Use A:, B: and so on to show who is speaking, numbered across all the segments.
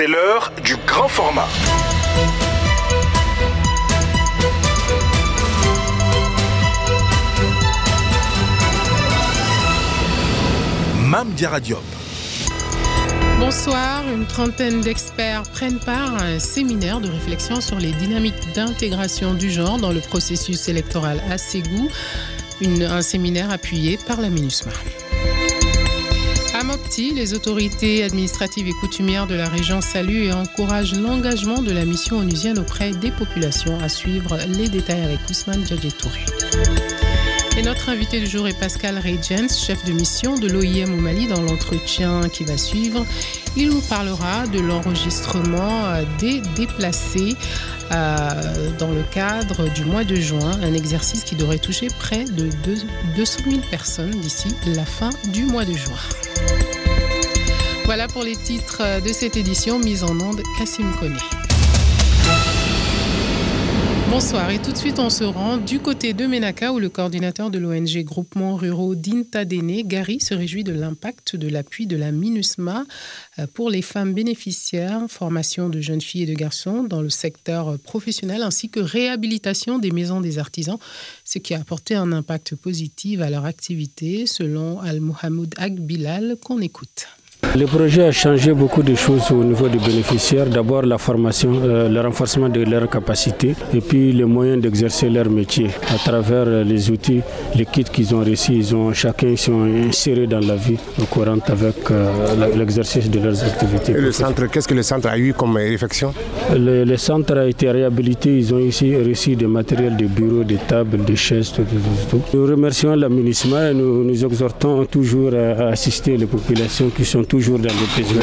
A: C'est l'heure du grand format. Mam Diaradiop.
B: Bonsoir, une trentaine d'experts prennent part à un séminaire de réflexion sur les dynamiques d'intégration du genre dans le processus électoral à Ségou, un séminaire appuyé par la MINUSMA. Mopti, les autorités administratives et coutumières de la région saluent et encouragent l'engagement de la mission onusienne auprès des populations. À suivre les détails avec Ousmane Djadjetouré. Et notre invité du jour est Pascal Regens, chef de mission de l'OIM au Mali. Dans l'entretien qui va suivre, il nous parlera de l'enregistrement des déplacés euh, dans le cadre du mois de juin, un exercice qui devrait toucher près de 200 000 personnes d'ici la fin du mois de juin. Voilà pour les titres de cette édition mise en onde Cassim Koné. Bonsoir et tout de suite on se rend du côté de Menaka où le coordinateur de l'ONG Groupement Ruraux d'Intadene, Gary, se réjouit de l'impact de l'appui de la MINUSMA euh, pour les femmes bénéficiaires, formation de jeunes filles et de garçons dans le secteur professionnel ainsi que réhabilitation des maisons des artisans, ce qui a apporté un impact positif à leur activité selon Al-Mohamed Agbilal qu'on écoute.
C: Le projet a changé beaucoup de choses au niveau des bénéficiaires. D'abord la formation, euh, le renforcement de leurs capacités et puis les moyens d'exercer leur métier à travers euh, les outils, les kits qu'ils ont reçus. Ils ont chacun sont insérés dans la vie courante avec euh, l'exercice de leurs activités.
D: Et le centre, qu'est-ce que le centre a eu comme réflexion
C: le, centre a été réhabilité. Ils ont ici reçu des matériels de bureaux, des tables, des chaises, tout, tout, Nous remercions la et nous, nous exhortons toujours à assister les populations qui sont toujours dans le pays.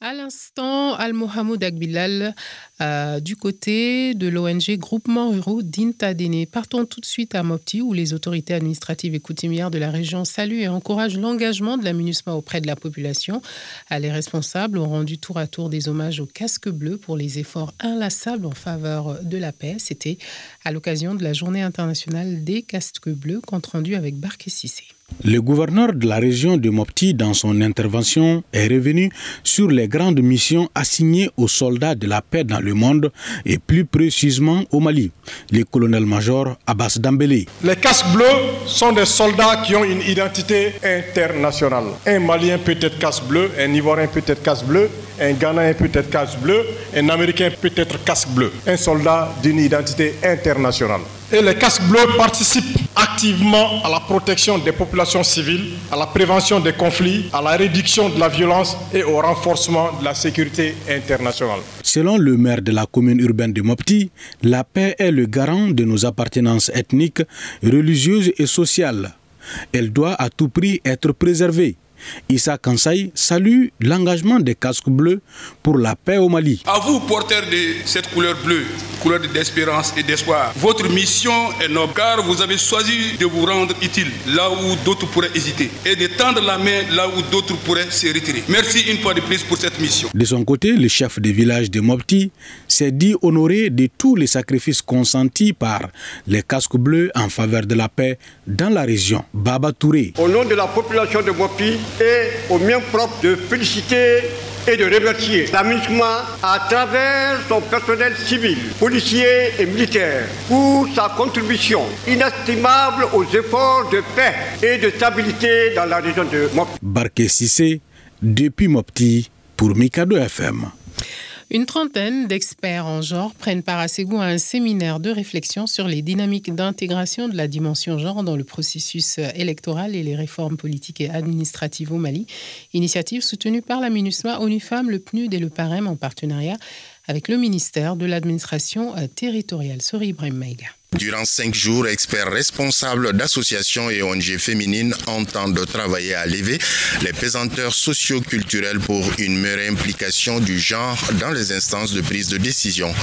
B: À l'instant, Al-Mohamed Agbilal, euh, du côté de l'ONG Groupement Ruraux d'Intadene. Partons tout de suite à Mopti, où les autorités administratives et coutumières de la région saluent et encouragent l'engagement de la MINUSMA auprès de la population. Les responsables ont rendu tour à tour des hommages aux casques bleus pour les efforts inlassables en faveur de la paix. C'était à l'occasion de la Journée internationale des casques bleus, compte rendu avec Barké Sissé.
E: Le gouverneur de la région de Mopti, dans son intervention, est revenu sur les grandes missions assignées aux soldats de la paix dans le monde et plus précisément au Mali. Le colonel-major Abbas Dambélé.
F: Les casques bleus sont des soldats qui ont une identité internationale. Un Malien peut être casque bleu, un Ivoirien peut être casque bleu, un Ghanéen peut être casque bleu, un Américain peut être casque bleu. Un soldat d'une identité internationale. Et les casques bleus participent activement à la protection des populations civiles, à la prévention des conflits, à la réduction de la violence et au renforcement de la sécurité internationale.
E: Selon le maire de la commune urbaine de Mopti, la paix est le garant de nos appartenances ethniques, religieuses et sociales. Elle doit à tout prix être préservée. Issa Kansai salue l'engagement des casques bleus pour la paix au Mali.
G: À vous, porteurs de cette couleur bleue, couleur d'espérance et d'espoir, votre mission est noble car vous avez choisi de vous rendre utile là où d'autres pourraient hésiter et de tendre la main là où d'autres pourraient se retirer. Merci une fois de plus pour cette mission.
E: De son côté, le chef de village de Mopti s'est dit honoré de tous les sacrifices consentis par les casques bleus en faveur de la paix dans la région. Baba Touré.
H: Au nom de la population de Mopti, et au mien propre de féliciter et de remercier l'amusement à travers son personnel civil, policier et militaire pour sa contribution inestimable aux efforts de paix et de stabilité dans la région de Mopti.
E: Barké Sissé, depuis Mopti pour Mikado FM.
B: Une trentaine d'experts en genre prennent part à Ségou à un séminaire de réflexion sur les dynamiques d'intégration de la dimension genre dans le processus électoral et les réformes politiques et administratives au Mali. Initiative soutenue par la MINUSMA, ONU Femmes, le PNUD et le PAREM en partenariat avec le ministère de l'administration territoriale. Sori Ibrahim.
I: Durant cinq jours, experts responsables d'associations et ONG féminines entendent travailler à lever les pesanteurs socio-culturelles pour une meilleure implication du genre dans les instances de prise de décision.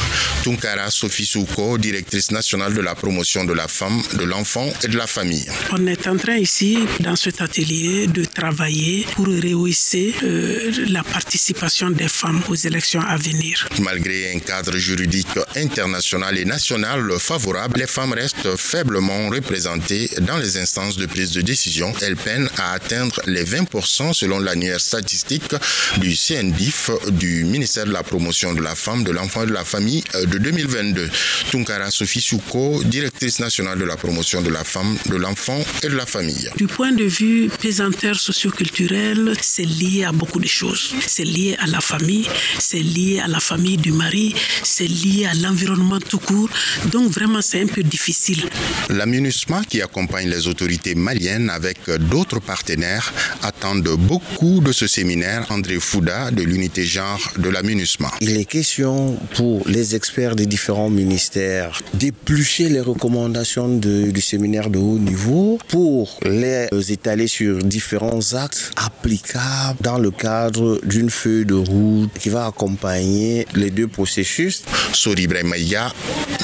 I: Tunkara Sophie Souko, directrice nationale de la promotion de la femme, de l'enfant et de la famille.
J: On est en train ici, dans cet atelier, de travailler pour rehausser euh, la participation des femmes aux élections à venir.
I: Malgré un cadre juridique international et national favorable, les femmes restent faiblement représentées dans les instances de prise de décision. Elles peinent à atteindre les 20% selon l'annuaire statistique du CNDIF du ministère de la promotion de la femme, de l'enfant et de la famille de 2022. Tunkara Sophie Souko, directrice nationale de la promotion de la femme, de l'enfant et de la famille.
J: Du point de vue pesanteur socioculturel, c'est lié à beaucoup de choses. C'est lié à la famille, c'est lié à la famille du mari, c'est lié à l'environnement tout court. Donc vraiment, c'est un peu difficile.
I: La MINUSMA, qui accompagne les autorités maliennes avec d'autres partenaires, attendent beaucoup de ce séminaire. André Fouda, de l'unité genre de la MINUSMA.
K: Il est question pour les experts des différents ministères d'éplucher les recommandations du séminaire de haut niveau pour les étaler sur différents actes applicables dans le cadre d'une feuille de route qui va accompagner les deux processus.
I: Sori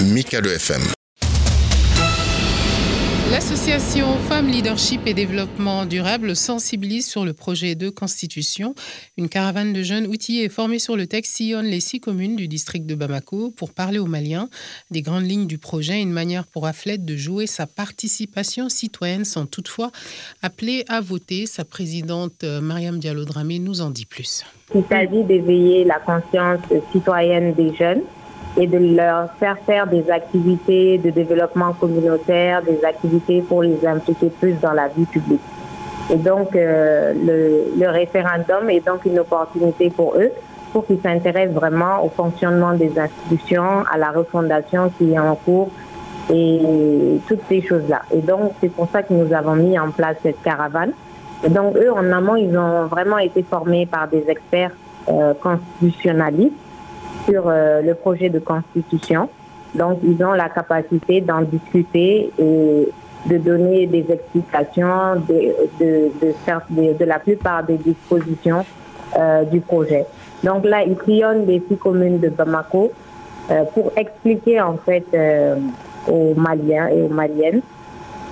I: Mika de FM.
B: L'association Femmes Leadership et Développement Durable sensibilise sur le projet de constitution. Une caravane de jeunes outillés et formés sur le texte sillonne les six communes du district de Bamako pour parler aux Maliens des grandes lignes du projet, une manière pour Aflet de jouer sa participation citoyenne sans toutefois appeler à voter. Sa présidente euh, Mariam Diallo-Dramé nous en dit plus.
L: Il s'agit d'éveiller la conscience citoyenne des jeunes et de leur faire faire des activités de développement communautaire, des activités pour les impliquer plus dans la vie publique. Et donc, euh, le, référendum est donc une opportunité pour eux pour qu'ils s'intéressent vraiment au fonctionnement des institutions, à la refondation qui est en cours et toutes ces choses-là. Et donc, c'est pour ça que nous avons mis en place cette caravane. Et donc, eux, en amont, ils ont vraiment été formés par des experts euh, constitutionnalistes sur euh, le projet de constitution. Donc, ils ont la capacité d'en discuter et de donner des explications de, de, de, la plupart des dispositions euh, du projet. Donc là, ils crayonnent des six communes de Bamako euh, pour expliquer en fait aux Maliens et aux Maliennes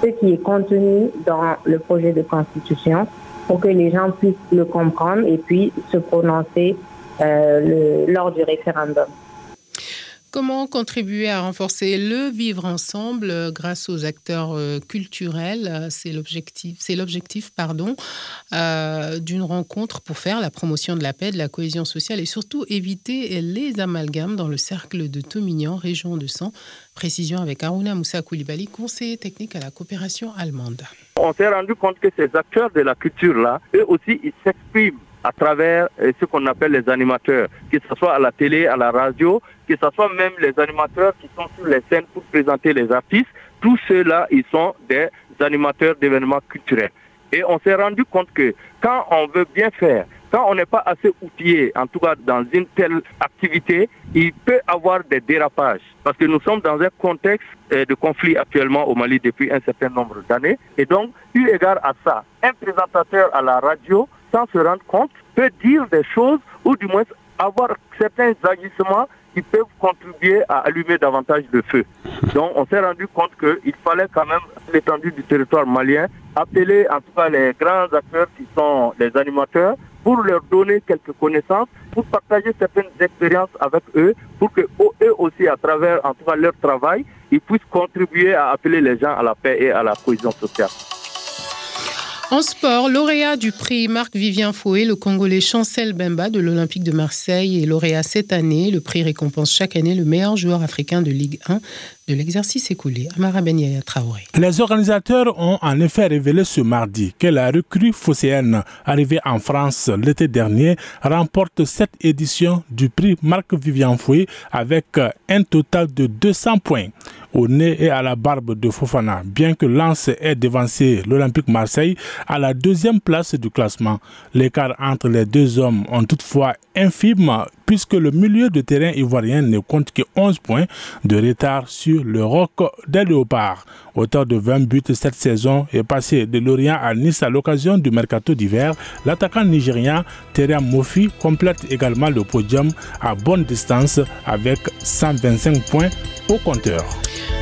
L: ce qui est contenu dans le projet de constitution pour que les gens puissent le comprendre et puis se prononcer le, lors du référendum.
B: Comment contribuer à renforcer le vivre ensemble euh, grâce aux acteurs euh, culturels C'est l'objectif, c'est l'objectif pardon, d'une rencontre pour faire la promotion de la paix, de la cohésion sociale et surtout éviter les amalgames dans le cercle de Tomignan, région de Sang. Précision avec Aruna Moussa Koulibaly, conseiller technique à la coopération allemande.
M: On s'est rendu compte que ces acteurs de la culture-là, eux aussi, ils s'expriment à travers euh, ce qu'on appelle les animateurs, que ce soit à la télé, à la radio, que ce soit même les animateurs qui sont sur les scènes pour présenter les artistes. Tous ceux-là, ils sont des animateurs d'événements culturels. Et on s'est rendu compte que quand on veut bien faire, quand on n'est pas assez outillé, en tout cas dans une telle activité, il peut avoir des dérapages. Parce que nous sommes dans un contexte euh, de conflit actuellement au Mali depuis un certain nombre d'années. Et donc, eu égard à ça, un présentateur à la radio sans se rendre compte, peut dire des choses ou du moins avoir certains agissements qui peuvent contribuer à allumer davantage de feu. Donc on s'est rendu compte qu'il fallait quand même, l'étendue du territoire malien, appeler en tout cas les grands acteurs qui sont les animateurs pour leur donner quelques connaissances, pour partager certaines expériences avec eux, pour que eux aussi, à travers en tout cas leur travail, ils puissent contribuer à appeler les gens à la paix et à la cohésion sociale.
B: En sport, lauréat du prix Marc-Vivien Fouet, le Congolais Chancel Bemba de l'Olympique de Marseille est lauréat cette année. Le prix récompense chaque année le meilleur joueur africain de Ligue 1 de l'exercice écoulé. Amara Benyaya Traoré.
N: Les organisateurs ont en effet révélé ce mardi que la recrue phocéenne arrivée en France l'été dernier remporte cette édition du prix Marc-Vivien Fouet avec un total de 200 points au nez et à la barbe de Fofana, bien que Lens ait devancé l'Olympique Marseille à la deuxième place du classement. L'écart entre les deux hommes ont toutefois infime puisque le milieu de terrain ivoirien ne compte que 11 points de retard sur le Roc des Léopards. Auteur de 20 buts cette saison est passé de Lorient à Nice à l'occasion du mercato d'hiver. L'attaquant nigérien Terem Mofi complète également le podium à bonne distance avec 125 points au compteur.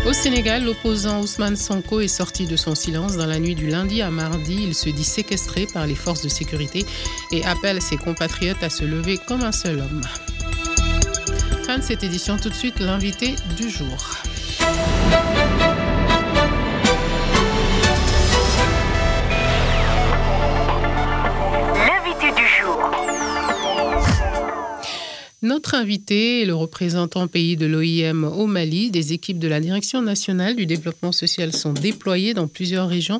B: Au Sénégal, l'opposant Ousmane Sonko est sorti de son silence dans la nuit du lundi à mardi. Il se dit séquestré par les forces de sécurité et appelle ses compatriotes à se lever comme un seul homme. Fin de cette édition, tout de suite l'invité du jour. Notre invité est le représentant pays de l'OIM au Mali. Des équipes de la Direction nationale du développement social sont déployées dans plusieurs régions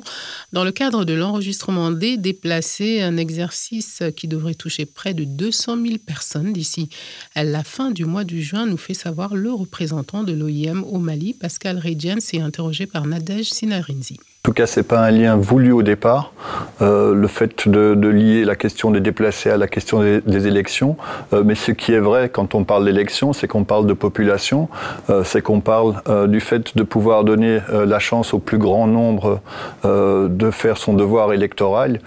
B: dans le cadre de l'enregistrement des déplacés, un exercice qui devrait toucher près de 200 000 personnes d'ici la fin du mois de juin, nous fait savoir le représentant de l'OIM au Mali, Pascal Redjen, s'est interrogé par Nadège Sinarinzi.
O: Tout cas, ce n'est pas un lien voulu au départ. Euh, le fait de, lier la question des déplacés à la question des, élections. Euh, mais ce qui est vrai quand on parle d'élections, c'est qu'on parle de population, euh, c'est qu'on parle du fait de pouvoir donner la chance au plus grand nombre de faire son devoir électoral.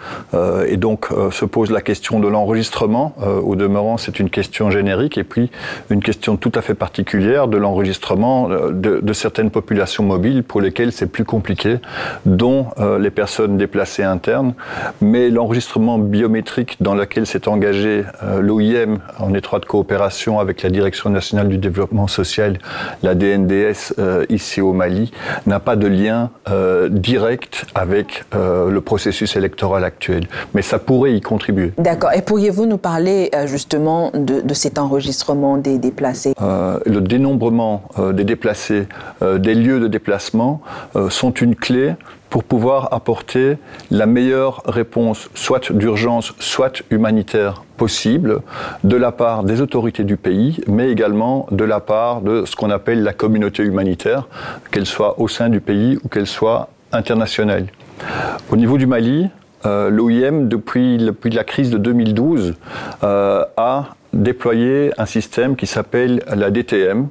O: et donc se pose la question de l'enregistrement. au demeurant, c'est une question générique. Et puis une question tout à fait particulière de l'enregistrement de, de certaines populations mobiles pour lesquelles c'est plus compliqué dont euh, les personnes déplacées internes, mais l'enregistrement biométrique dans lequel s'est engagé euh, l'OIM en étroite coopération avec la Direction nationale du développement social, la DNDS euh, ici au Mali, n'a pas de lien direct avec le processus électoral actuel, mais ça pourrait y contribuer.
P: D'accord. Et pourriez-vous nous parler justement de, de, cet enregistrement des déplacés?
O: Le dénombrement des déplacés, des lieux de déplacement sont une clé pour pouvoir apporter la meilleure réponse, soit d'urgence, soit humanitaire possible, de la part des autorités du pays, mais également de la part de ce qu'on appelle la communauté humanitaire, qu'elle soit au sein du pays ou qu'elle soit internationale. Au niveau du Mali, euh, l'OIM, depuis, la crise de 2012, euh, a déployé un système qui s'appelle la DTM,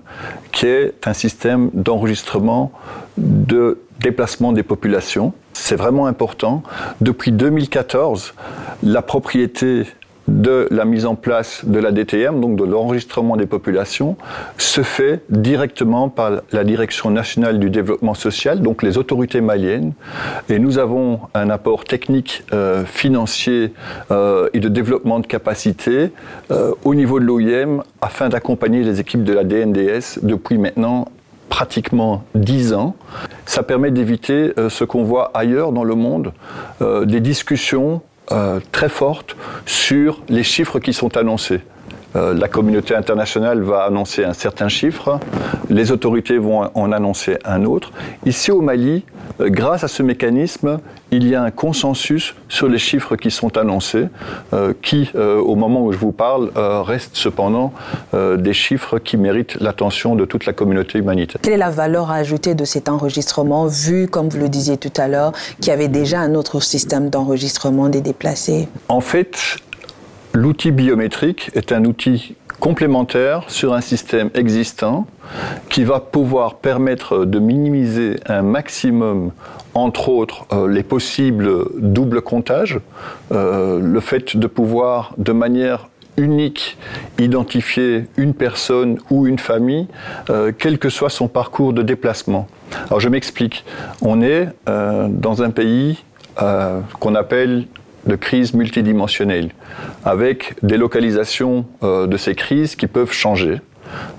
O: qui est un système d'enregistrement de déplacement des populations. C'est vraiment important. Depuis 2014, la propriété de la mise en place de la DTM, donc de l'enregistrement des populations, se fait directement par la Direction nationale du développement social, donc les autorités maliennes. Et nous avons un apport technique, euh, financier euh, et de développement de capacité euh, au niveau de l'OIM afin d'accompagner les équipes de la DNDS depuis maintenant pratiquement 10 ans. Ça permet d'éviter euh, ce qu'on voit ailleurs dans le monde, euh, des discussions euh, très fortes sur les chiffres qui sont annoncés. Euh, la communauté internationale va annoncer un certain chiffre, les autorités vont en annoncer un autre. Ici au Mali, euh, grâce à ce mécanisme, il y a un consensus sur les chiffres qui sont annoncés, euh, qui, au moment où je vous parle, restent cependant des chiffres qui méritent l'attention de toute la communauté humanitaire.
P: Quelle est la valeur ajoutée de cet enregistrement, vu, comme vous le disiez tout à l'heure, qu'il y avait déjà un autre système d'enregistrement des déplacés?
O: En fait, L'outil biométrique est un outil complémentaire sur un système existant qui va pouvoir permettre de minimiser un maximum, entre autres, euh, les possibles doubles comptages, euh, le fait de pouvoir de manière unique identifier une personne ou une famille, euh, quel que soit son parcours de déplacement. Alors je m'explique. On est dans un pays qu'on appelle de crise multidimensionnelle, avec des localisations euh, de ces crises qui peuvent changer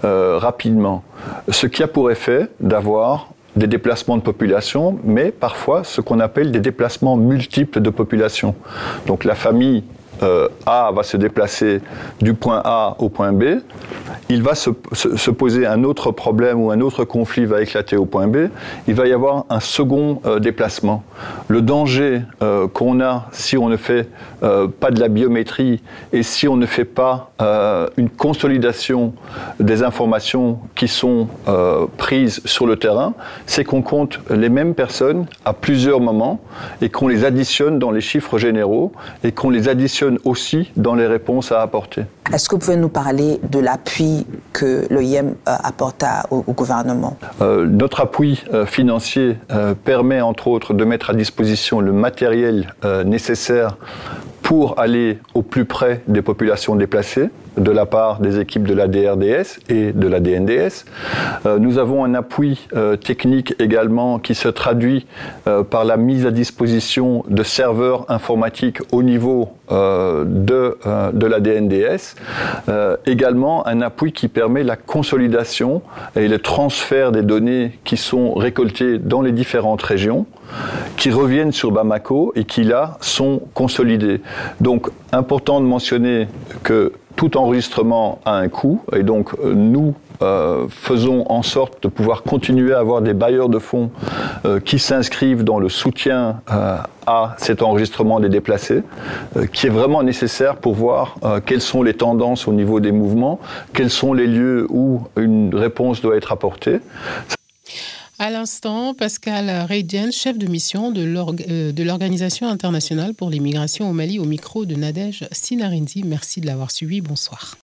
O: euh, rapidement. Ce qui a pour effet d'avoir des déplacements de population, mais parfois ce qu'on appelle des déplacements multiples de population. Donc la famille euh, A va se déplacer du point A au point B, il va se, poser un autre problème ou un autre conflit va éclater au point B, il va y avoir un second euh, déplacement. Le danger euh, qu'on a si on ne fait pas de la biométrie et si on ne fait pas une consolidation des informations qui sont prises sur le terrain, c'est qu'on compte les mêmes personnes à plusieurs moments et qu'on les additionne dans les chiffres généraux et qu'on les additionne aussi dans les réponses à apporter.
P: Est-ce que vous pouvez nous parler de l'appui que l'OIM euh, apporte au, gouvernement?
O: Euh, Notre appui euh, financier permet entre autres de mettre à disposition le matériel nécessaire pour aller au plus près des populations déplacées de la part des équipes de la DRDS et de la DNDS. Euh, nous avons un appui euh, technique également qui se traduit euh, par la mise à disposition de serveurs informatiques au niveau de, de la DNDS. également un appui qui permet la consolidation et le transfert des données qui sont récoltées dans les différentes régions qui reviennent sur Bamako et qui là sont consolidées. Donc important de mentionner que tout enregistrement a un coût et donc euh, nous euh, faisons en sorte de pouvoir continuer à avoir des bailleurs de fonds euh, qui s'inscrivent dans le soutien à cet enregistrement des déplacés, qui est vraiment nécessaire pour voir quelles sont les tendances au niveau des mouvements, quels sont les lieux où une réponse doit être apportée.
B: À l'instant, Pascal Reidian, chef de mission de l'Organisation internationale pour l'immigration au Mali, au micro de Nadège Sinarinzi. Merci de l'avoir suivi. Bonsoir.